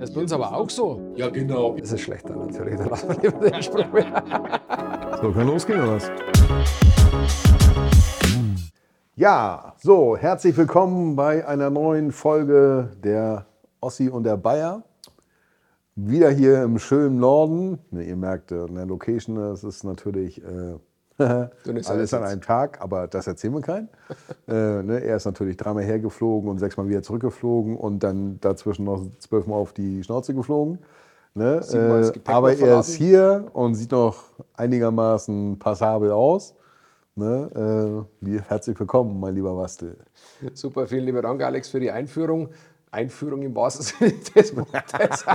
Das ist bei uns aber auch so. Ja, genau. Das ist schlechter natürlich. Da lassen wir lieber den Spruch mehr. So, kann losgehen oder was? Ja, so, herzlich willkommen bei einer neuen Folge der Ossi und der Bayer. Wieder hier im schönen Norden. Ihr merkt, äh, in der Location, das ist natürlich äh, nicht alles an einem Tag, aber das erzählen wir keinen. äh, ne, er ist natürlich dreimal hergeflogen und sechsmal wieder zurückgeflogen und dann dazwischen noch zwölfmal auf die Schnauze geflogen. Ne? Äh, aber er ist hier und sieht noch einigermaßen passabel aus. Ne? Äh, herzlich willkommen, mein lieber Wastel. Super, vielen lieben Dank, Alex, für die Einführung. Einführung im wahrsten Sinne des Wortes.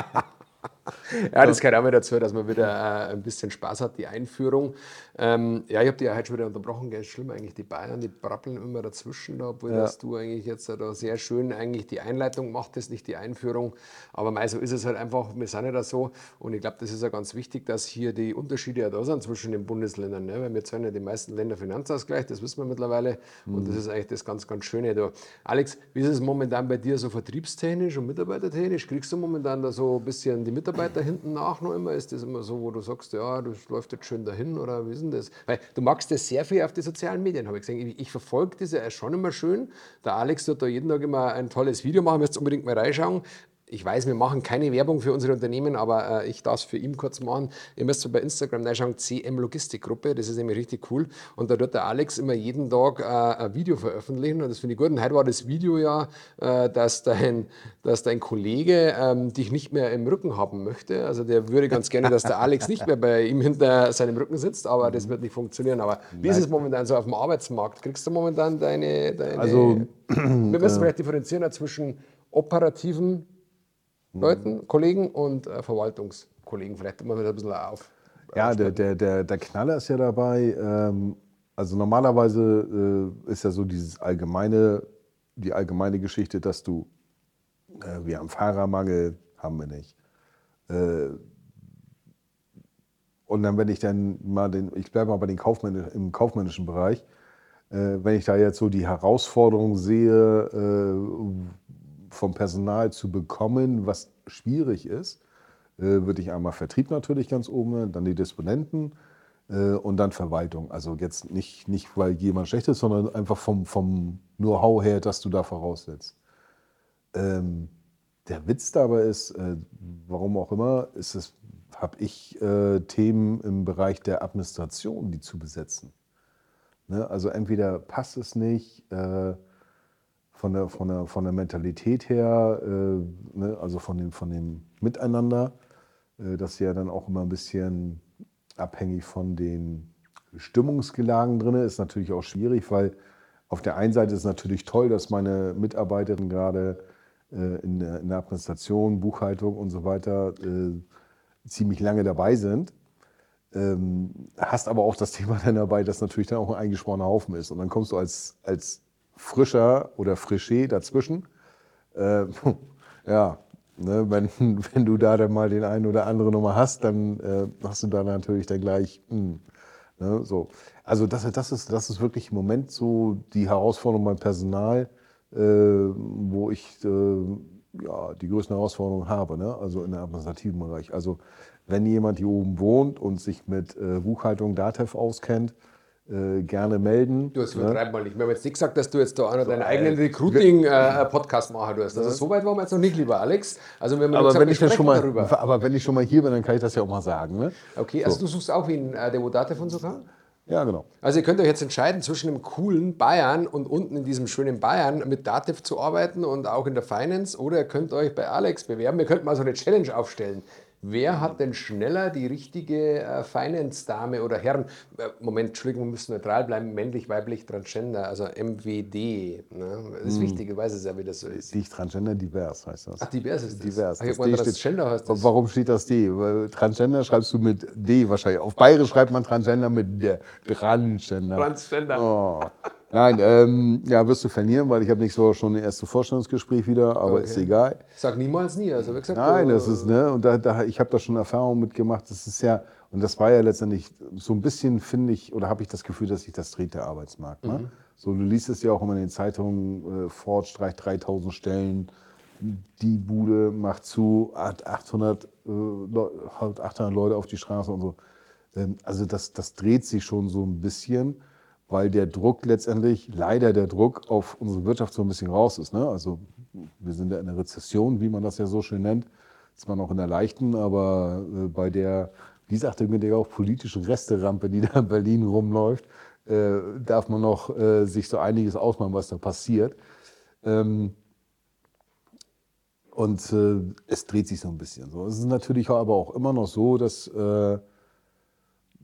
Ja, das gehört auch mal dazu, dass man wieder äh, ein bisschen Spaß hat, die Einführung. Ähm, ja, ich habe dich ja heute schon wieder unterbrochen, gell? schlimm eigentlich, die Bayern, die brabbeln immer dazwischen, da, obwohl Ja. dass du eigentlich jetzt da sehr schön eigentlich die Einleitung machtest, nicht die Einführung. Aber mei, so ist es halt einfach, wir sind ja da so und ich glaube, das ist ja ganz wichtig, dass hier die Unterschiede ja da sind zwischen den Bundesländern, ne? weil wir zahlen ja die meisten Länder Finanzausgleich, das wissen wir mittlerweile und das ist eigentlich das ganz, ganz Schöne da. Alex, wie ist es momentan bei dir so vertriebstechnisch und mitarbeitertechnisch? Kriegst du momentan da so ein bisschen die Mitarbeiter hinten nach noch immer? Ist das immer so, wo du sagst, ja, das läuft jetzt schön dahin oder wie ist denn das? Weil du magst das sehr viel auf die sozialen Medien, habe ich gesehen. Ich, ich verfolge das ja schon immer schön. Der Alex tut da jeden Tag immer ein tolles Video machen, müsst unbedingt mal reinschauen. Ich weiß, wir machen keine Werbung für unsere Unternehmen, aber äh, ich darf es für ihn kurz machen. Ihr müsst bei Instagram reinschauen, CM Logistikgruppe, das ist nämlich richtig cool. Und da wird der Alex immer jeden Tag äh, ein Video veröffentlichen und das finde ich gut. Und heute war das Video ja, äh, dass, dein, dass dein Kollege ähm, dich nicht mehr im Rücken haben möchte. Also der würde ganz gerne, dass der Alex nicht mehr bei ihm hinter seinem Rücken sitzt, aber das wird nicht funktionieren. Aber wie ist es momentan so auf dem Arbeitsmarkt? Kriegst du momentan deine... deine Also, wir müssen vielleicht differenzieren zwischen operativen Leuten, Kollegen und äh, Verwaltungskollegen. Vielleicht immer wieder ein bisschen auf. Ja, der, der, der, der Knaller ist ja dabei. Ähm, also normalerweise äh, ist ja so dieses allgemeine, die allgemeine Geschichte, dass du, äh, wir haben Fahrermangel, haben wir nicht. Äh, und dann, wenn ich dann mal den, ich bleibe mal bei den Kaufmänn im kaufmännischen Bereich, äh, wenn ich da jetzt so die Herausforderung sehe, äh, vom Personal zu bekommen, was schwierig ist, äh, würde ich einmal Vertrieb natürlich ganz oben, dann die Disponenten äh, und dann Verwaltung. Also jetzt nicht, nicht weil jemand schlecht ist, sondern einfach vom, vom Know-how her, das du da voraussetzt. Ähm, der Witz dabei ist, äh, warum auch immer, ist es, habe ich Themen im Bereich der Administration, die zu besetzen. Ne? Also entweder passt es nicht äh, von, der, von, der, von der Mentalität her, äh, ne? also von dem, von dem Miteinander, äh, das ja dann auch immer ein bisschen abhängig von den Stimmungsgelagen drin. Ist natürlich auch schwierig, weil auf der einen Seite ist es natürlich toll, dass meine Mitarbeiterinnen gerade äh, in, der, in der Administration, Buchhaltung und so weiter äh, ziemlich lange dabei sind. Ähm, hast aber auch das Thema dann dabei, dass natürlich dann auch ein eingeschworener Haufen ist. Und dann kommst du als, als Frischer oder Frisché dazwischen. Äh, ja, ne, wenn, wenn du da dann mal den einen oder anderen Nummer hast, dann äh, hast du da natürlich dann gleich, hm, ne, so. Also das, das, ist, das ist wirklich im Moment so die Herausforderung beim Personal, äh, wo ich äh, ja, die größten Herausforderungen habe, ne? also in der administrativen Bereich. Also wenn jemand hier oben wohnt und sich mit äh, Buchhaltung, Datev auskennt, äh, gerne melden. Du hast ne? übertreib mal nicht. Wir haben jetzt nicht gesagt, dass du jetzt da einer deinen äh, eigenen Recruiting-Podcast machen wirst. Also so weit waren wir jetzt noch nicht, lieber Alex. Also wir haben Aber gesagt, wenn, ich schon mal, darüber. aber wenn ich schon mal hier bin, dann kann ich das ja auch mal sagen. Ne? Okay, also du suchst auch wie ein äh, Devodate von sogar? Ja, genau. Also ihr könnt euch jetzt entscheiden zwischen dem coolen Bayern und unten in diesem schönen Bayern mit Dativ zu arbeiten und auch in der Finance oder ihr könnt euch bei Alex bewerben. Wir könnten mal so eine Challenge aufstellen. Wer hat denn schneller die richtige äh, Finance-Dame oder Herren? Äh, Moment, Entschuldigung, wir müssen neutral bleiben. Männlich, weiblich, Transgender, also MWD. Ne? Das ist wichtig, ich weiß es ja, wie das so ist. Nicht Transgender, divers heißt das. Ach, divers ist das. divers. Ach, Das meine, Transgender heißt das. Warum steht das D? Weil Transgender schreibst du mit D wahrscheinlich. Auf Bayerisch schreibt man Transgender mit D. Transgender. Transgender. Oh. Nein, ähm, ja, wirst du verlieren, weil ich habe nicht so schon das erste Vorstellungsgespräch wieder, aber ist egal. Sag niemals nie. Also gesagt, Nein, äh, das ist, ne, und da, da, ich habe da schon Erfahrungen mitgemacht. Das ist ja, und das war ja letztendlich so ein bisschen, finde ich, oder habe ich das Gefühl, dass sich das dreht, der Arbeitsmarkt. Ne? So, du liest es ja auch immer in den Zeitungen, äh, Ford streicht 3000 Stellen, die Bude macht zu, hat 800, äh, 800 Leute auf die Straße und so. Ähm, also das, das dreht sich schon so ein bisschen, weil der Druck letztendlich, leider der Druck auf unsere Wirtschaft so ein bisschen raus ist. Ne? Also wir sind ja in der Rezession, wie man das ja so schön nennt. Ist man noch in der leichten, aber äh, bei der, wie sagte mir der auch, politischen Resterampe, die da in Berlin rumläuft, äh, darf man noch äh, sich so einiges ausmalen, was da passiert. Ähm, und äh, es dreht sich so ein bisschen so. Es ist natürlich aber auch immer noch so, dass äh,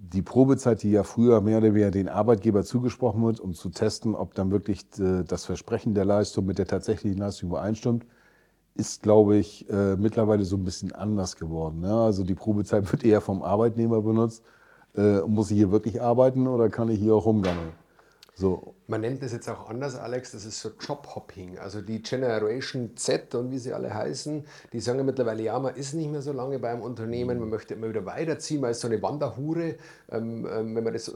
die Probezeit, die ja früher mehr oder weniger den Arbeitgeber zugesprochen wird, um zu testen, ob dann wirklich äh, das Versprechen der Leistung mit der tatsächlichen Leistung übereinstimmt, ist, glaube ich, äh, mittlerweile so ein bisschen anders geworden. Ne? Also die Probezeit wird eher vom Arbeitnehmer benutzt. Äh, muss ich hier wirklich arbeiten oder kann ich hier auch rumgammeln? So. Man nennt das jetzt auch anders, Alex, das ist so Jobhopping. Also die Generation Z und wie sie alle heißen, die sagen ja mittlerweile, ja, man ist nicht mehr so lange beim Unternehmen, man möchte immer wieder weiterziehen, man ist so eine Wanderhure, ähm, ähm, wenn man das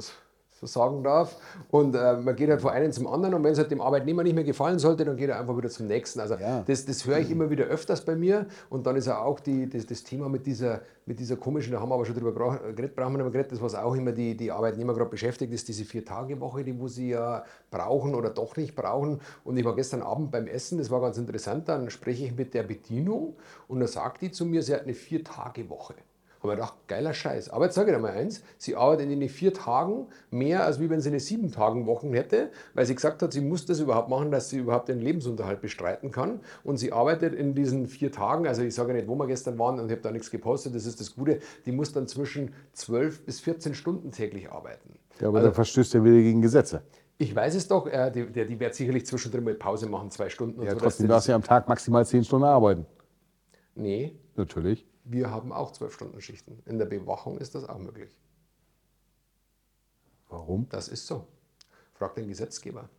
so sagen darf. Und äh, man geht halt von einem zum anderen und wenn es halt dem Arbeitnehmer nicht mehr gefallen sollte, dann geht er einfach wieder zum nächsten. Also ja. das, das höre ich immer wieder öfters bei mir. Und dann ist ja auch die, das, das Thema mit dieser, mit dieser komischen, da haben wir aber schon drüber geredet, brauchen wir nicht mehr geredet, das was auch immer die, die Arbeitnehmer gerade beschäftigt, ist diese Vier-Tage-Woche, die wo sie ja brauchen oder doch nicht brauchen. Und ich war gestern Abend beim Essen, das war ganz interessant, dann spreche ich mit der Bedienung und dann sagt die zu mir, sie hat eine Vier-Tage-Woche. Aber ich dachte, geiler Scheiß. Aber jetzt sage ich dir mal eins, sie arbeitet in den vier Tagen mehr, als wie wenn sie eine sieben Tagen Wochen hätte, weil sie gesagt hat, sie muss das überhaupt machen, dass sie überhaupt den Lebensunterhalt bestreiten kann. Und sie arbeitet in diesen vier Tagen, also ich sage nicht, wo wir gestern waren und ich habe da nichts gepostet, das ist das Gute, die muss dann zwischen 12 bis 14 Stunden täglich arbeiten. Ja, aber also, dann verstößt er wieder gegen Gesetze. Ich weiß es doch, äh, die, die, die, wird sicherlich zwischendrin mal Pause machen, zwei Stunden. Und ja, so, trotzdem darfst du ja am Tag maximal zehn Stunden arbeiten. Nee. Natürlich. Wir haben auch zwölf Stunden Schichten. In der Bewachung ist das auch möglich. Warum? Das ist so. Frag den Gesetzgeber.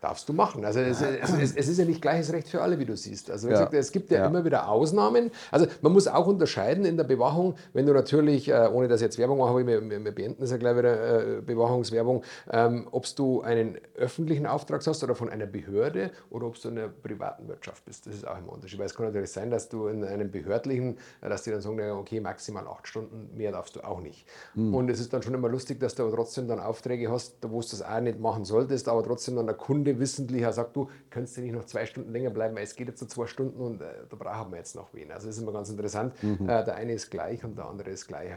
Darfst du machen. Also es, es, es, ist ja nicht gleiches Recht für alle, wie du siehst. Also ja. gesagt, es gibt ja, ja, immer wieder Ausnahmen. Also man muss auch unterscheiden in der Bewachung, wenn du natürlich, äh, ohne dass ich jetzt Werbung mache, aber wir, wir beenden das ja gleich wieder, äh, Bewachungswerbung, ähm, ob du einen öffentlichen Auftrag hast oder von einer Behörde oder ob du in der privaten Wirtschaft bist. Das ist auch immer ein Unterschied. Weil es kann natürlich sein, dass du in einem behördlichen, äh, dass die dann sagen, okay, maximal acht Stunden, mehr darfst du auch nicht. Mhm. Und es ist dann schon immer lustig, dass du aber trotzdem dann Aufträge hast, wo du das auch nicht machen solltest, aber trotzdem dann der Kunde Kunde wissentlich sagt, du könntest du nicht noch zwei Stunden länger bleiben, weil es geht jetzt so zwei Stunden und äh, da brauchen wir jetzt noch wen. Also das ist immer ganz interessant. Mhm. Äh, der eine ist gleich und der andere ist gleich.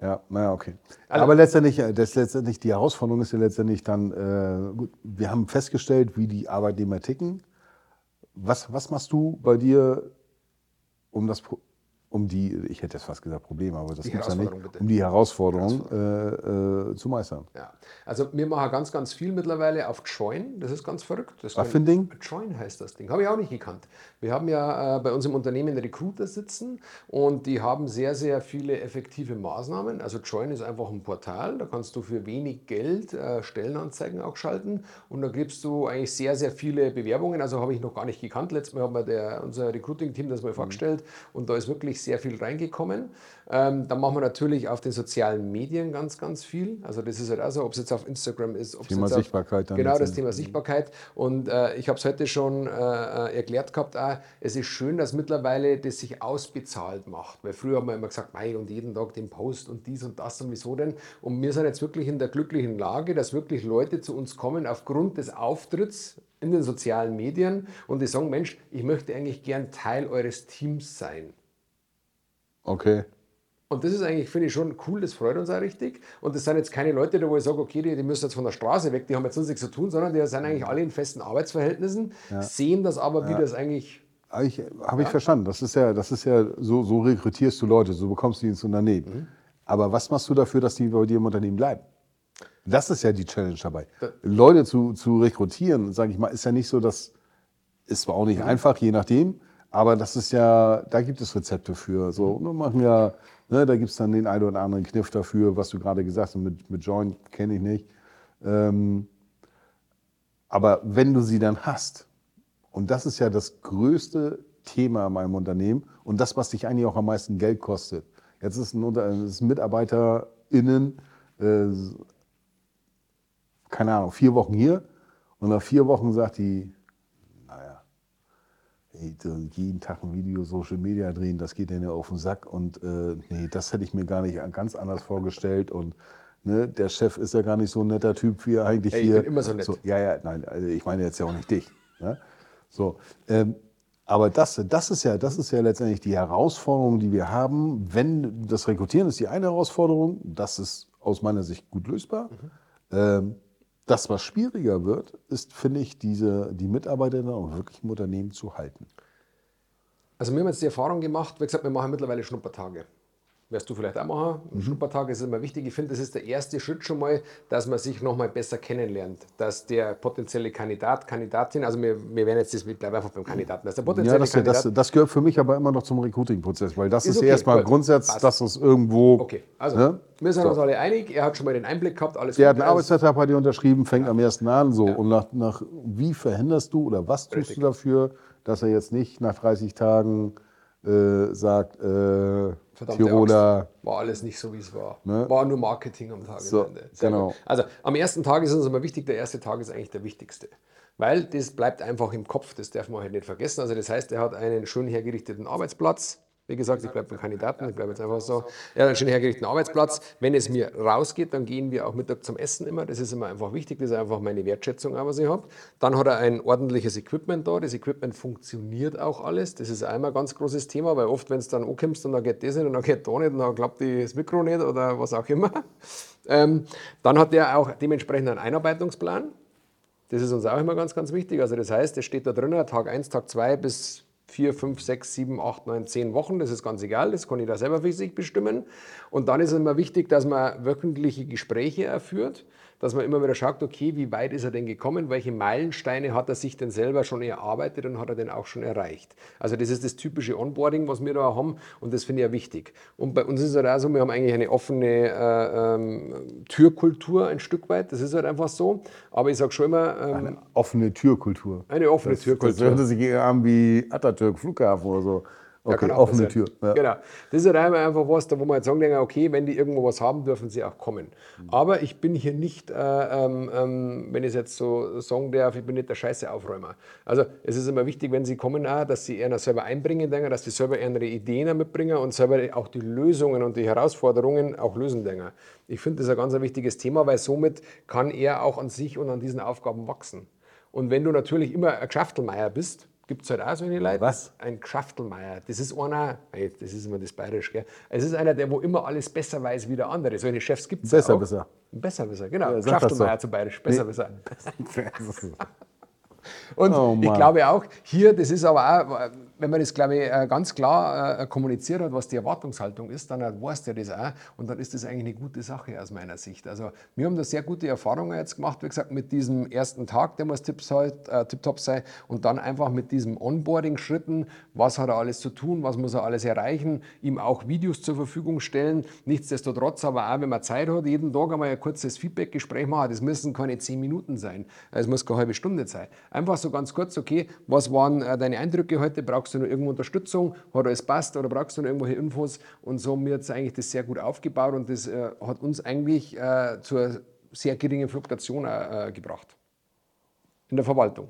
Ja, naja, okay. Also, Aber letztendlich, äh, das letztendlich, die Herausforderung ist ja letztendlich dann, äh, gut, wir haben festgestellt, wie die Arbeitnehmer ticken. Was, was machst du bei dir, um das um die, ich hätte jetzt fast gesagt Probleme, aber das gibt ja nicht, um die Herausforderung äh, äh, zu meistern. Ja. Also wir machen ganz, ganz viel mittlerweile auf Join, das ist ganz verrückt. Das Was für ein Ding? Join heißt das Ding, habe ich auch nicht gekannt. Wir haben ja äh, bei uns im Unternehmen Recruiter sitzen und die haben sehr, sehr viele effektive Maßnahmen. Also Join ist einfach ein Portal, da kannst du für wenig Geld äh, Stellenanzeigen auch schalten und da gibst du eigentlich sehr, sehr viele Bewerbungen. Also habe ich noch gar nicht gekannt. Letztes Mal hat mir der, unser Recruiting-Team das mal mhm. vorgestellt und da ist wirklich sehr viel reingekommen. Ähm, dann machen wir natürlich auf den sozialen Medien ganz, ganz viel. Also das ist halt auch so, ob es jetzt auf Instagram ist. Ob Thema auf, Sichtbarkeit. Dann genau, das Thema Sichtbarkeit. Und äh, ich habe es heute schon äh, erklärt gehabt, auch, es ist schön, dass mittlerweile das sich ausbezahlt macht. Weil früher haben wir immer gesagt, mei, und jeden Tag den Post und dies und das und wieso denn. Und wir sind jetzt wirklich in der glücklichen Lage, dass wirklich Leute zu uns kommen aufgrund des Auftritts in den sozialen Medien und die sagen, Mensch, ich möchte eigentlich gern Teil eures Teams sein. Okay. Und das ist eigentlich, finde ich, schon cool, das freut uns auch richtig. Und das sind jetzt keine Leute, wo ich sage, okay, die, die müssen jetzt von der Straße weg, die haben jetzt sonst nichts zu tun, sondern die sind eigentlich alle in festen Arbeitsverhältnissen, ja. sehen das aber, wie ja. das eigentlich. Habe ich, hab ich verstanden. Das ist ja, das ist ja so, so rekrutierst du Leute, so bekommst du die ins Unternehmen. Mhm. Aber was machst du dafür, dass die bei dir im Unternehmen bleiben? Das ist ja die Challenge dabei. Das Leute zu, zu rekrutieren, sage ich mal, ist ja nicht so, das ist zwar auch nicht mhm. einfach, je nachdem. Aber das ist ja, da gibt es Rezepte für. So, mhm. machen ja, ne, da gibt es dann den einen oder anderen Kniff dafür, was du gerade gesagt hast, mit, mit Joint kenne ich nicht. Ähm, aber wenn du sie dann hast, und das ist ja das größte Thema in meinem Unternehmen und das, was dich eigentlich auch am meisten Geld kostet. Jetzt ist ein, ist ein MitarbeiterInnen, äh, keine Ahnung, vier Wochen hier und nach vier Wochen sagt die, ey, jeden Tag ein Video, Social Media drehen, das geht denen ja auf den Sack und äh, nee, das hätte ich mir gar nicht ganz anders vorgestellt und ne, der Chef ist ja gar nicht so ein netter Typ wie er eigentlich Ey, hier. Ich bin immer so nett. So, ja, ja, nein, also ich meine jetzt ja auch nicht dich. Ne? So, ähm, aber das, das, ist ja, das ist ja letztendlich die Herausforderung, die wir haben. Wenn das Rekrutieren ist die eine Herausforderung, das ist aus meiner Sicht gut lösbar. Mhm. Ähm, das, was schwieriger wird, ist, finde ich, diese, die Mitarbeiter dann auch wirklich im Unternehmen zu halten. Also wir haben jetzt die Erfahrung gemacht, wie gesagt, wir machen mittlerweile Schnuppertage wirst du vielleicht auch machen. Ein mhm. Schnuppertag ist immer wichtig. Ich finde, das ist der erste Schritt schon mal, dass man sich noch mal besser kennenlernt. Dass der potenzielle Kandidat, Kandidatin, also wir, wir werden jetzt, das, ich bleibe einfach beim Kandidaten, dass der potenzielle ja, das, Kandidat... Das, das, gehört für mich aber immer noch zum Recruiting-Prozess, weil das ist, ist okay, erstmal Grundsatz, dass es irgendwo... Okay, also ne? wir sind so. uns alle einig, er hat schon mal den Einblick gehabt, alles Der hat einen Arbeitsvertrag bei dir unterschrieben, fängt ja. am ersten an so. Ja. Und nach, nach, wie verhinderst du oder was tust Richtig. du dafür, dass er jetzt nicht nach 30 Tagen äh, sagt, äh, Tiroler. Angst. War alles nicht so, wie es war. Ne? War nur Marketing am Tag. So, genau. Also am ersten Tag ist uns immer wichtig, der erste Tag ist eigentlich der wichtigste. Weil das bleibt einfach im Kopf, das darf man halt nicht vergessen. Also das heißt, er hat einen schön hergerichteten Arbeitsplatz, wie gesagt, ich bleibe beim Kandidaten, ich bleibe jetzt einfach so. Er hat einen schön hergerichteten Arbeitsplatz. Wenn es mir rausgeht, dann gehen wir auch Mittag zum Essen immer. Das ist immer einfach wichtig, das ist einfach meine Wertschätzung, was ich habe. Dann hat er ein ordentliches Equipment da. Das Equipment funktioniert auch alles. Das ist einmal ein ganz großes Thema, weil oft, wenn es dann ankommst und dann geht das nicht und dann geht da nicht und dann klappt das Mikro nicht oder was auch immer. Ähm, dann hat er auch dementsprechend einen Einarbeitungsplan. Das ist uns auch immer ganz, ganz wichtig. Also das heißt, es steht da drin, Tag 1, Tag 2 bis vier, fünf, sechs, sieben, acht, neun, zehn Wochen. Das ist ganz egal, das kann ich da selber für sich bestimmen. Und dann ist es immer wichtig, dass man wöchentliche Gespräche erführt dass man immer wieder schaut, okay, wie weit ist er denn gekommen, welche Meilensteine hat er sich denn selber schon erarbeitet und hat er denn auch schon erreicht. Also das ist das typische Onboarding, was wir da haben und das finde ich ja wichtig. Und bei uns ist es halt auch so, wir haben eigentlich eine offene äh, ähm, Türkultur ein Stück weit, das ist halt einfach so, aber ich sage schon immer... Ähm, eine offene Türkultur. Eine offene das, Türkultur. Das hört sich an wie Atatürk Flughafen oder so. Okay, ja, offene Tür. Ja. Genau. Das ist halt einfach was, da wo man jetzt sagen denken, okay, wenn die irgendwo was haben, dürfen sie auch kommen. Mhm. Aber ich bin hier nicht, äh, ähm, ähm, wenn ich es jetzt so sagen darf, ich bin nicht der scheiße Aufräumer. Also es ist immer wichtig, wenn sie kommen, auch, dass sie eher selber einbringen, denken, dass sie selber ihre Ideen mitbringen und selber auch die Lösungen und die Herausforderungen auch lösen. Denken. Ich finde das ein ganz wichtiges Thema, weil somit kann er auch an sich und an diesen Aufgaben wachsen. Und wenn du natürlich immer ein Geschäftelmeier bist, gibt es halt auch so eine Leute. Was? Ein Geschaftelmeier. Das ist einer, das ist immer das Bayerisch, gell? Es ist einer, der wo immer alles besser weiß wie der andere. Solche Chefs gibt es Besser, auch. besser. Besser, besser, genau. Ja, Geschaftelmeier so. zu Bayerisch. Besser, nee. besser. Und oh, ich glaube auch, hier, das ist aber auch, wenn man das, glaube ich, äh, ganz klar äh, kommuniziert hat, was die Erwartungshaltung ist, dann weiß der das auch und dann ist das eigentlich eine gute Sache aus meiner Sicht. Also wir haben da sehr gute Erfahrungen jetzt gemacht, wie gesagt, mit diesem ersten Tag, der muss halt, äh, tipptopp sein und dann einfach mit diesem Onboarding-Schritten, was hat er alles zu tun, was muss er alles erreichen, ihm auch Videos zur Verfügung stellen, nichtsdestotrotz aber auch, wenn man Zeit hat, jeden Tag einmal ein kurzes Feedback-Gespräch machen, das müssen keine zehn Minuten sein, es muss keine halbe Stunde sein. Einfach so ganz kurz, okay, was waren äh, deine Eindrücke heute, brauchst brauchst du noch irgendwo Unterstützung, hat alles passt oder brauchst du noch irgendwelche Infos? Und so haben wir jetzt eigentlich das sehr gut aufgebaut und das äh, hat uns eigentlich äh, zur sehr geringen Fluktuation äh, gebracht. In der Verwaltung,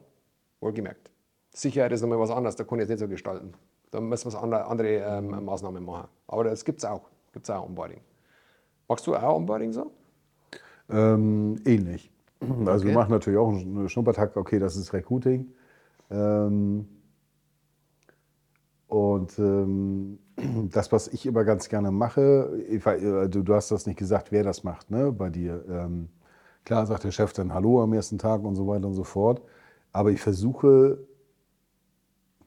wohlgemerkt. Sicherheit ist nochmal was anderes, da kann ich es nicht so gestalten. Da müssen wir andere, andere ähm, Maßnahmen machen. Aber das gibt es auch. Gibt es auch Onboarding. Machst du auch Onboarding so? Ähm, ähnlich. Also okay. wir machen natürlich auch einen Schnuppertag, okay, das ist Recruiting. Ähm, und ähm, das, was ich immer ganz gerne mache, Eva, äh, du, du, hast das nicht gesagt, wer das macht ne, bei dir. Ähm, klar sagt der Chef dann Hallo am ersten Tag und so weiter und so fort. Aber ich versuche,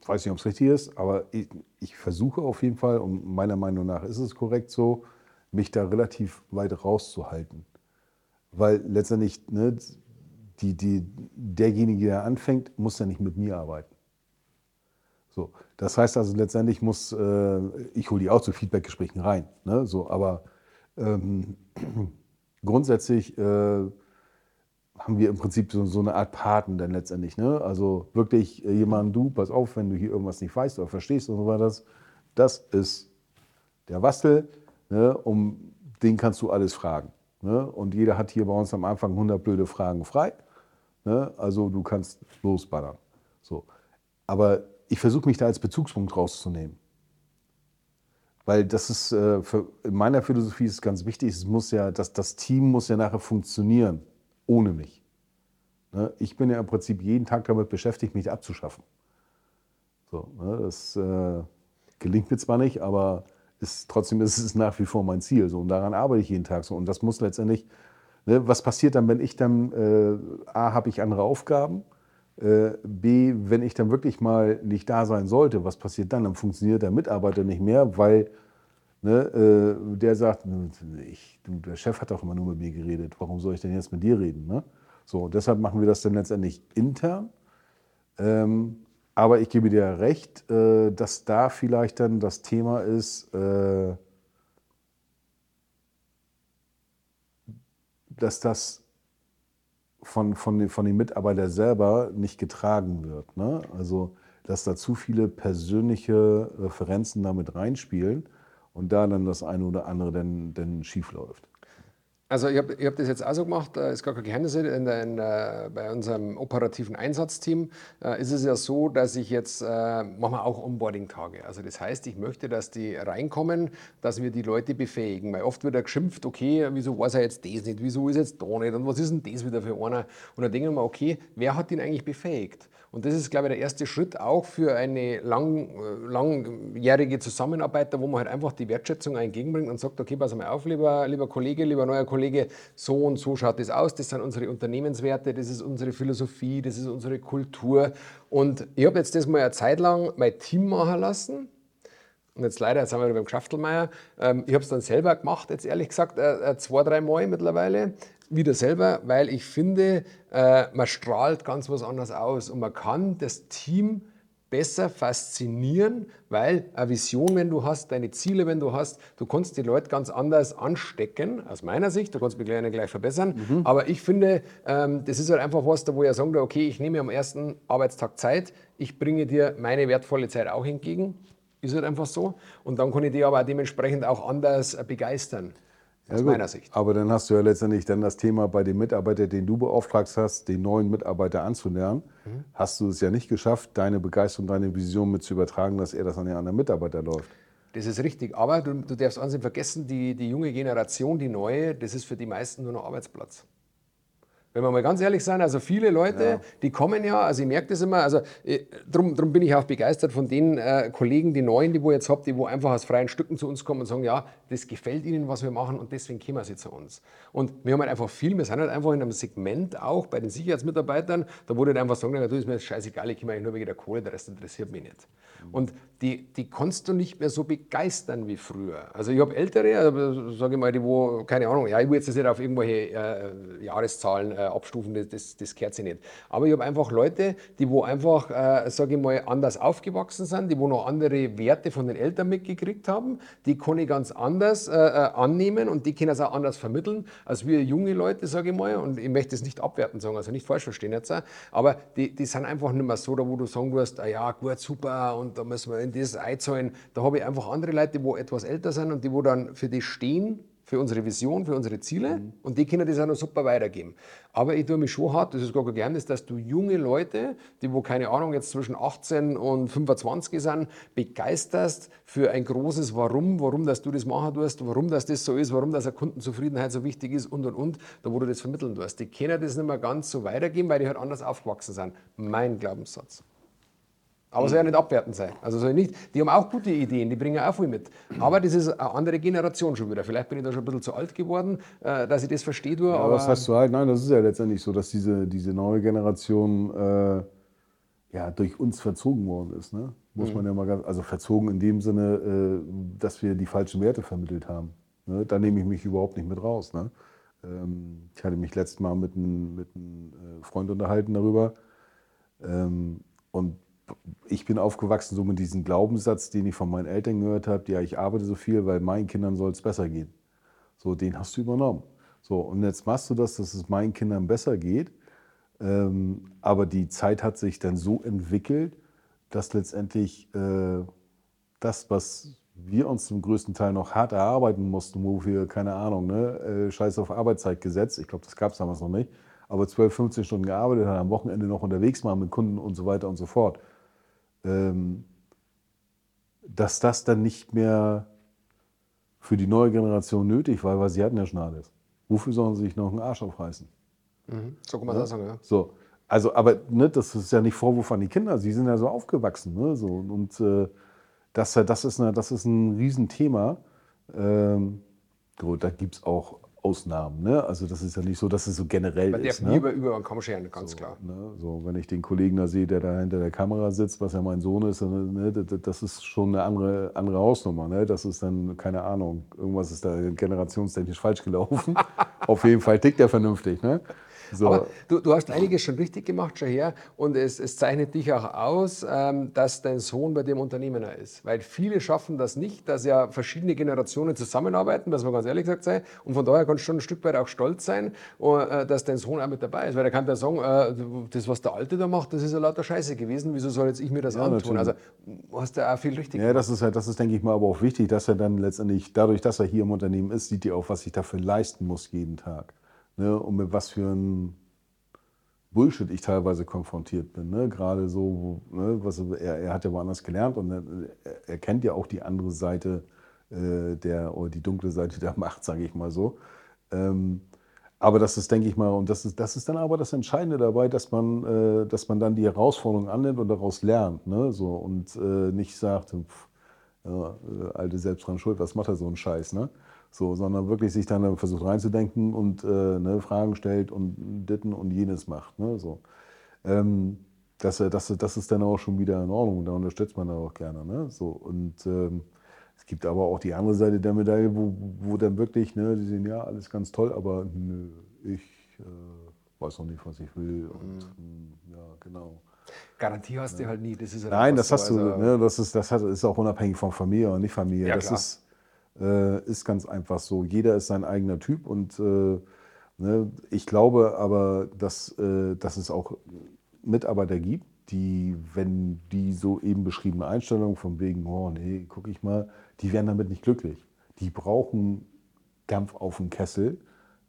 weiß nicht, ob es richtig ist, aber ich, ich, versuche auf jeden Fall, und meiner Meinung nach ist es korrekt so, mich da relativ weit rauszuhalten. Weil letztendlich ne, die, die, derjenige, der anfängt, muss ja nicht mit mir arbeiten. So, das heißt also letztendlich muss, äh, ich hole die auch zu Feedbackgesprächen rein, ne? so, aber ähm, grundsätzlich äh, haben wir im Prinzip so, so, eine Art Paten dann letztendlich. Ne? Also wirklich äh, jemanden, du, pass auf, wenn du hier irgendwas nicht weißt oder verstehst und so weiter, das, das ist der Wastel, ne? um den kannst du alles fragen. Ne? Und jeder hat hier bei uns am Anfang 100 blöde Fragen frei. Ne? Also du kannst losballern. So. Aber ich versuche mich da als Bezugspunkt rauszunehmen. Weil das ist, äh, für, in meiner Philosophie ist es ganz wichtig, es muss ja, das, das Team muss ja nachher funktionieren, ohne mich. Ne? Ich bin ja im Prinzip jeden Tag damit beschäftigt, mich abzuschaffen. So, ne? Das äh, gelingt mir zwar nicht, aber ist, trotzdem ist es nach wie vor mein Ziel. So, und daran arbeite ich jeden Tag so. Und das muss letztendlich, ne, was passiert dann, wenn ich dann, äh, A, habe ich andere Aufgaben, B, wenn ich dann wirklich mal nicht da sein sollte, was passiert dann? Dann funktioniert der Mitarbeiter nicht mehr, weil ne, äh, der sagt, ich, du, der Chef hat doch immer nur mit mir geredet, warum soll ich denn jetzt mit dir reden? Ne? So, deshalb machen wir das dann letztendlich intern. Ähm, aber ich gebe dir recht, äh, dass da vielleicht dann das Thema ist, äh, dass das von, von, den, von den Mitarbeitern selber nicht getragen wird. Ne? Also, dass da zu viele persönliche Referenzen damit reinspielen und da dann das eine oder andere dann, dann schief läuft. Also ich habe hab das jetzt auch so gemacht, äh, ist gar kein Geheimnis, in, in, äh, bei unserem operativen Einsatzteam äh, ist es ja so, dass ich jetzt, äh, machen wir auch Onboarding-Tage. Also das heißt, ich möchte, dass die reinkommen, dass wir die Leute befähigen. Weil oft wird ja geschimpft, okay, wieso weiß er jetzt das nicht, wieso ist jetzt da nicht und was ist denn das wieder für einer? Und dann denken wir, okay, wer hat ihn eigentlich befähigt? Und das ist, glaube ich, der erste Schritt auch für eine lang, langjährige Zusammenarbeit, wo man halt einfach die Wertschätzung entgegenbringt und sagt, okay, pass mal auf, lieber, lieber Kollege, lieber neuer Kollege, so und so schaut das aus, das sind unsere Unternehmenswerte, das ist unsere Philosophie, das ist unsere Kultur. Und ich habe jetzt das mal eine Zeit lang mein Team machen lassen. Und jetzt leider, jetzt sind wir wieder beim Geschäftelmeier. Ähm, ich habe es dann selber gemacht, jetzt ehrlich gesagt, äh, äh, zwei, drei Mal mittlerweile wieder selber, weil ich finde, äh, man strahlt ganz was anderes aus und man kann das Team besser faszinieren, weil eine Vision, wenn du hast, deine Ziele, wenn du hast, du kannst die Leute ganz anders anstecken, aus meiner Sicht, du kannst mich gleich, gleich verbessern, mhm. aber ich finde, ähm, das ist halt einfach was, da wo ich sagen okay, ich nehme am ersten Arbeitstag Zeit, ich bringe dir meine wertvolle Zeit auch entgegen, ist halt einfach so. Und dann kann ich die aber dementsprechend auch anders begeistern aus ja, meiner Sicht. Aber dann hast du ja letztendlich dann das Thema bei dem Mitarbeiter, den du beauftragt hast, den neuen Mitarbeiter anzulernen, mhm. hast du es ja nicht geschafft, deine Begeisterung, deine Vision mit zu übertragen, dass er das an den anderen Mitarbeiter läuft. Das ist richtig, aber du, du darfst eins nicht vergessen, die, die junge Generation, die neue, das ist für die meisten nur noch Arbeitsplatz. Wenn wir mal ganz ehrlich sein, also viele Leute, ja. die kommen ja, also ich merke das immer, also äh, drum, drum bin ich auch begeistert von den äh, Kollegen, die Neuen, die wo jetzt habt, die wo einfach aus freien Stücken zu uns kommen und sagen, ja, das gefällt ihnen, was wir machen und deswegen kommen sie zu uns. Und wir haben halt einfach viel, wir sind halt einfach in einem Segment auch bei den Sicherheitsmitarbeitern, da wurde halt einfach sagen, na, du ist mir das scheißegal, ich komme eigentlich nur wegen der Kohle, der Rest interessiert mich nicht. Und die, die kannst du nicht mehr so begeistern wie früher. Also ich habe Ältere, also, sage ich mal, die wo, keine Ahnung, ja, ich will jetzt nicht auf irgendwelche äh, Jahreszahlen äh, abstufen, das, das, das gehört sich nicht. Aber ich habe einfach Leute, die wo einfach, äh, sage ich mal, anders aufgewachsen sind, die wo noch andere Werte von den Eltern mitgekriegt haben, die kann ich ganz anders äh, äh annehmen und die können es auch anders vermitteln, als wir junge Leute, sage ich mal. Und ich möchte es nicht abwerten sagen, also nicht falsch verstehen jetzt, aber die, die sind einfach nicht mehr so, da wo du sagen wirst, ah ja, gut, super und da müssen wir in das einzahlen. Da habe ich einfach andere Leute, die etwas älter sind und die wo dann für das stehen, für unsere Vision, für unsere Ziele mhm. und die können das auch noch super weitergeben. Aber ich tue mich schon hart, das ist gar kein Geheimnis, dass du junge Leute, die wo keine Ahnung jetzt zwischen 18 und 25 sind, begeisterst für ein großes Warum, warum dass du das machen tust, warum dass das so ist, warum dass eine Kundenzufriedenheit so wichtig ist und und und, da wo du das vermitteln tust. Die können das nicht mehr ganz so weitergeben, weil die halt anders aufgewachsen sind. Mein Glaubenssatz. Aber soll ja nicht abwertend sein. Also soll nicht, die haben auch gute Ideen, die bringen auch viel mit. Aber das ist eine andere Generation schon wieder. Vielleicht bin ich da schon ein bisschen zu alt geworden, äh, dass ich das verstehe. Ja, aber was heißt du halt? Nein, das ist ja letztendlich so, dass diese, diese neue Generation äh, ja, durch uns verzogen worden ist. Ne? Muss mhm. man ja mal ganz, also verzogen in dem Sinne, äh, dass wir die falschen Werte vermittelt haben. Ne? Da nehme ich mich überhaupt nicht mit raus. Ne? Ähm, ich hatte mich letztes Mal mit einem mit Freund unterhalten darüber. Ähm, und ich bin aufgewachsen so mit diesem Glaubenssatz, den ich von meinen Eltern gehört habe, ja, ich arbeite so viel, weil meinen Kindern soll es besser gehen. So, den hast du übernommen. So, und jetzt machst du das, dass es meinen Kindern besser geht. Ähm, aber die Zeit hat sich dann so entwickelt, dass letztendlich äh, das, was wir uns zum größten Teil noch hart erarbeiten mussten, wo wir, keine Ahnung, ne, äh, Scheiß auf Arbeitszeitgesetz, ich glaube, das gab es damals noch nicht, aber 12, 15 Stunden gearbeitet haben, am Wochenende noch unterwegs waren mit Kunden und so weiter und so fort dass das dann nicht mehr für die neue Generation nötig war, weil sie hatten ja schon alles. Wofür sollen sie sich noch einen Arsch aufreißen? Mhm. So kann man das sagen, ja. So, also, aber ne, das ist ja nicht Vorwurf an die Kinder, sie sind ja so aufgewachsen. Ne, so, und äh, das, das, ist eine, das ist ein Riesenthema. Ähm, gut, da gibt es auch Ausnahmen. Ne? Also das ist ja nicht so, dass es so generell Man ist. darf Ne? über, über einen Kamm scheren, ganz so, klar. Ne? So, wenn ich den Kollegen da sehe, der da hinter der Kamera sitzt, was ja mein Sohn ist, dann, ne, das, ist schon eine andere, andere Hausnummer. Ne? Das ist dann, keine Ahnung, irgendwas ist da generationstechnisch falsch gelaufen. Auf jeden Fall tickt er vernünftig. Ne? So. Aber du, du hast einiges schon richtig gemacht, schon her. Und es, es zeichnet dich auch aus, ähm, dass dein Sohn bei dem Unternehmer ist. Weil viele schaffen das nicht, dass ja verschiedene Generationen zusammenarbeiten, dass man ganz ehrlich gesagt sei. Und von daher kannst du schon ein Stück weit auch stolz sein, äh, dass dein Sohn auch mit dabei ist. Weil er kann ja sagen, äh, das, was der Alte da macht, das ist ja lauter Scheiße gewesen. Wieso soll jetzt ich mir das Ja, antun? natürlich. Also hast du auch viel richtig Ja, das ist halt, das ist, denke ich mal, aber auch wichtig, dass er dann letztendlich, dadurch, dass er hier im Unternehmen ist, sieht er auch, was ich dafür leisten muss jeden Tag. Ne? Und mit was für ein Bullshit ich teilweise konfrontiert bin. Ne? Gerade so, ne? was, er, er hat ja woanders gelernt und er, er kennt ja auch die andere Seite äh, der, oder die dunkle Seite der Macht, sage ich mal so. Ähm, aber das ist, denke ich mal, und das ist, das ist dann aber das Entscheidende dabei, dass man, äh, dass man dann die Herausforderung annimmt und daraus lernt. Ne? So, und äh, nicht sagt, pff, ja, äh, alte selbst dran schuld, was macht er so ein Scheiß, ne? So, sondern wirklich sich dann versucht reinzudenken und äh, ne, Fragen stellt und ditten und jenes macht. Ne? So. Ähm, das, äh, das, das ist dann auch schon wieder in Ordnung und da unterstützt man auch gerne. Ne? So, und ähm, es gibt aber auch die andere Seite der Medaille, wo, wo dann wirklich, ne, die sehen, ja, alles ganz toll, aber nö, ich äh, weiß noch nicht, was ich will. Und mh, ja, genau. Garantie hast du halt nie. Das ist halt Nein, das so. hast du, Also, ne, das, ist, das ist auch unabhängig von Familie oder nicht Familie. Ja, das ist, äh, ist ganz einfach so. Jeder ist sein eigener Typ und äh, ne, ich glaube aber, dass, äh, dass es auch Mitarbeiter gibt, die, wenn die so eben beschriebene Einstellung von wegen, oh nee, guck ich mal, die werden damit nicht glücklich. Die brauchen Dampf auf dem Kessel.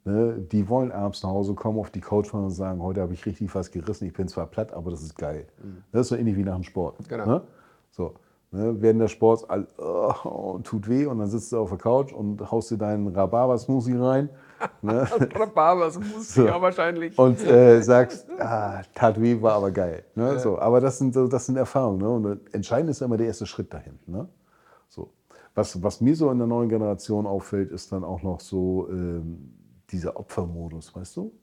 Ne? Die wollen abends nach Hause kommen, auf die Couch fahren und sagen, heute habe ich richtig was gerissen, ich bin zwar platt, aber das ist geil. Das ist so ähnlich wie nach dem Sport. Genau. Ne? So. Ne? Während der Sport all, oh, tut weh und dann sitzt du auf der Couch und haust dir deinen Rhabarber-Smoothie rein. ne? Rhabarbers muss So. ja wahrscheinlich. und äh, sagst, ah, tat weh, war aber geil. Ne? So, aber das sind, so- das sind Erfahrungen. Ne? Und entscheidend ist immer der erste Schritt dahin. Ne? So. Was, was mir so in der neuen Generation auffällt, ist dann auch noch so ähm, dieser Opfermodus, weißt du?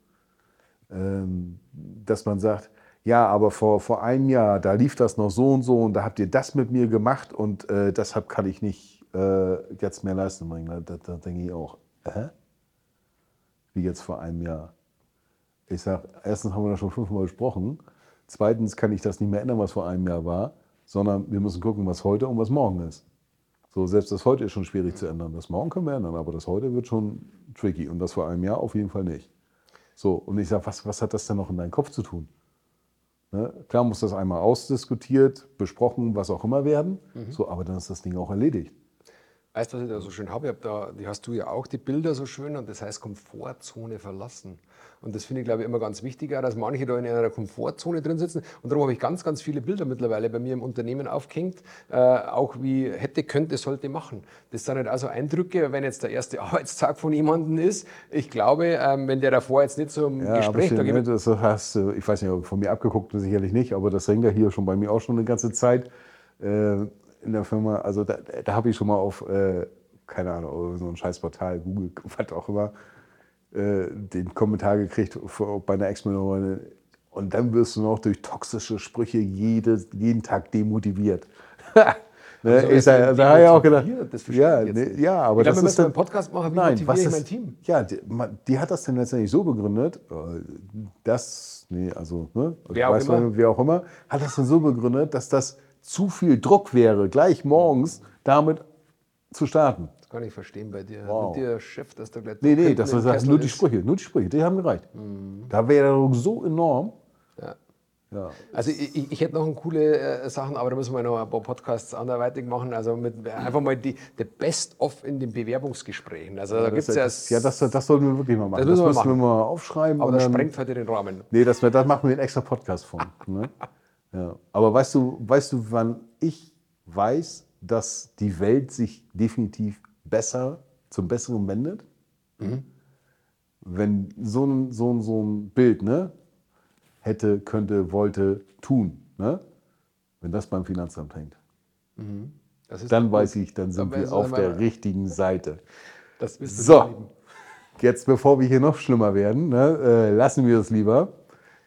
Ähm, dass man sagt, ja, aber vor, vor einem Jahr, da lief das noch so und so und da habt ihr das mit mir gemacht und äh, deshalb kann ich nicht äh, jetzt mehr Leistung bringen. Da, da, da denke ich auch, hä? Wie jetzt vor einem Jahr? Ich sage, erstens haben wir das schon fünfmal besprochen. Zweitens kann ich das nicht mehr ändern, was vor einem Jahr war, sondern wir müssen gucken, was heute und was morgen ist. So, selbst das heute ist schon schwierig zu ändern. Das morgen können wir ändern, aber das heute wird schon tricky und das vor einem Jahr auf jeden Fall nicht. So, und ich sage, was, was hat das denn noch in deinem Kopf zu tun? Ne? Klar muss das einmal ausdiskutiert, besprochen, was auch immer werden, so, aber dann ist das Ding auch erledigt. Weißt du, was ich da so schön habe? Ich hab da, die hast du ja auch, die Bilder so schön, und das heißt Komfortzone verlassen. Und das finde ich, glaube ich, immer ganz wichtig, auch, dass manche da in einer Komfortzone drin sitzen. Und darum habe ich ganz, ganz viele Bilder mittlerweile bei mir im Unternehmen aufgehängt, äh, auch wie hätte, könnte, sollte machen. Das sind halt also Eindrücke, wenn jetzt der erste Arbeitstag von jemandem ist. Ich glaube, ähm, wenn der davor jetzt nicht so im Ja, Gespräch da ne, das hast, du, ich weiß nicht, ob von mir abgeguckt, sicherlich nicht, aber das hängt ja hier schon bei mir auch schon eine ganze Zeit äh, in der Firma. Also da, da habe ich schon mal auf, äh, keine Ahnung, so ein Scheißportal, Google, was auch immer, äh, den Kommentar gekriegt vor- bei einer Ex-Mitarbeiterin. Und dann wirst du noch durch toxische Sprüche jedes, jeden Tag demotiviert. ne, Also, ich sag, da habe ich auch gedacht, ja, ne, ja, aber Ich das ist müssen einen dann, Podcast machen, wie Nein, motiviere was ich ist, mein Team? Ja, die, die hat das dann letztendlich so begründet, äh, das, nee, also, ne, Wer auch weiß wer auch immer, hat das dann so begründet, dass das zu viel Druck wäre, gleich morgens damit zu starten. Das kann ich verstehen bei dir. Wow. Mit dir Chef, dass du gleich Nee, nee, das das Kessel nur die. Sprüche, nur die Sprüche, die haben gereicht. Mhm. Da wäre der Druck so enorm. Ja. Ja. Also ich, ich, hätte noch coole äh, Sachen, aber da müssen wir noch ein paar Podcasts anderweitig machen. Also mit, einfach mal die, die Best-of in den Bewerbungsgesprächen. Also da gibt es ja, das, ja, das, das sollten wir wirklich mal machen. Das müssen wir müssen machen. wir mal aufschreiben. aber das sprengt heute den Rahmen. Nee, das, das machen wir einen extra Podcast von. Ne? Ja. Aber weißt du, weißt du, wann ich weiß, dass die Welt sich definitiv besser zum Besseren wendet? Wenn so ein, so, ein, so ein Bild, ne? Hätte, könnte, wollte, tun, ne? Wenn das beim Finanzamt hängt. Ist Dann gut. weiß ich, dann sind Dann wir auf der richtigen Seite. Das bist du So. Jetzt, bevor wir hier noch schlimmer werden, ne, äh, lassen wir es lieber.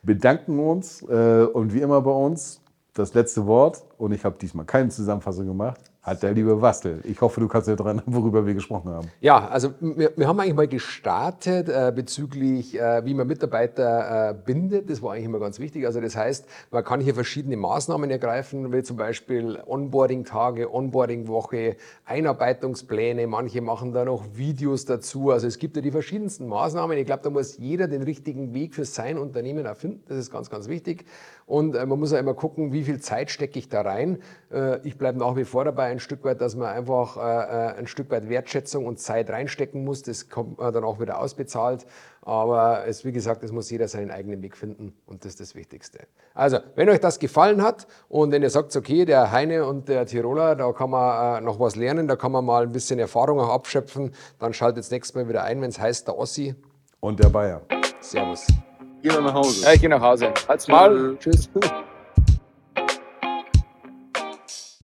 Bedanken uns äh, und wie immer bei uns das letzte Wort. Und ich habe diesmal keine Zusammenfassung gemacht. Hat der liebe Wastel. Ich hoffe, du kannst dir dran, worüber wir gesprochen haben. Ja, also wir, wir haben eigentlich mal gestartet äh, bezüglich, äh, wie man Mitarbeiter äh, bindet. Das war eigentlich immer ganz wichtig. Also das heißt, man kann hier verschiedene Maßnahmen ergreifen, wie zum Beispiel Onboarding-Tage, Onboarding-Woche, Einarbeitungspläne. Manche machen da noch Videos dazu. Also es gibt ja die verschiedensten Maßnahmen. Ich glaube, da muss jeder den richtigen Weg für sein Unternehmen erfinden. Das ist ganz, ganz wichtig. Und äh, man muss ja immer gucken, wie viel Zeit stecke ich da rein. Äh, ich bleibe nach wie vor dabei, ein Stück weit, dass man einfach äh, äh, ein Stück weit Wertschätzung und Zeit reinstecken muss. Das kommt man dann auch wieder ausbezahlt. Aber es, wie gesagt, es muss jeder seinen eigenen Weg finden und das ist das Wichtigste. Also, wenn euch das gefallen hat und wenn ihr sagt, okay, der Heine und der Tiroler, da kann man äh, noch was lernen, da kann man mal ein bisschen Erfahrung auch abschöpfen, dann schaltet das nächste Mal wieder ein, wenn es heißt, der Ossi. Und der Bayer. Servus. Geh mal nach Hause. Ja, ich gehe nach Hause. Halt's Maul. Tschüss.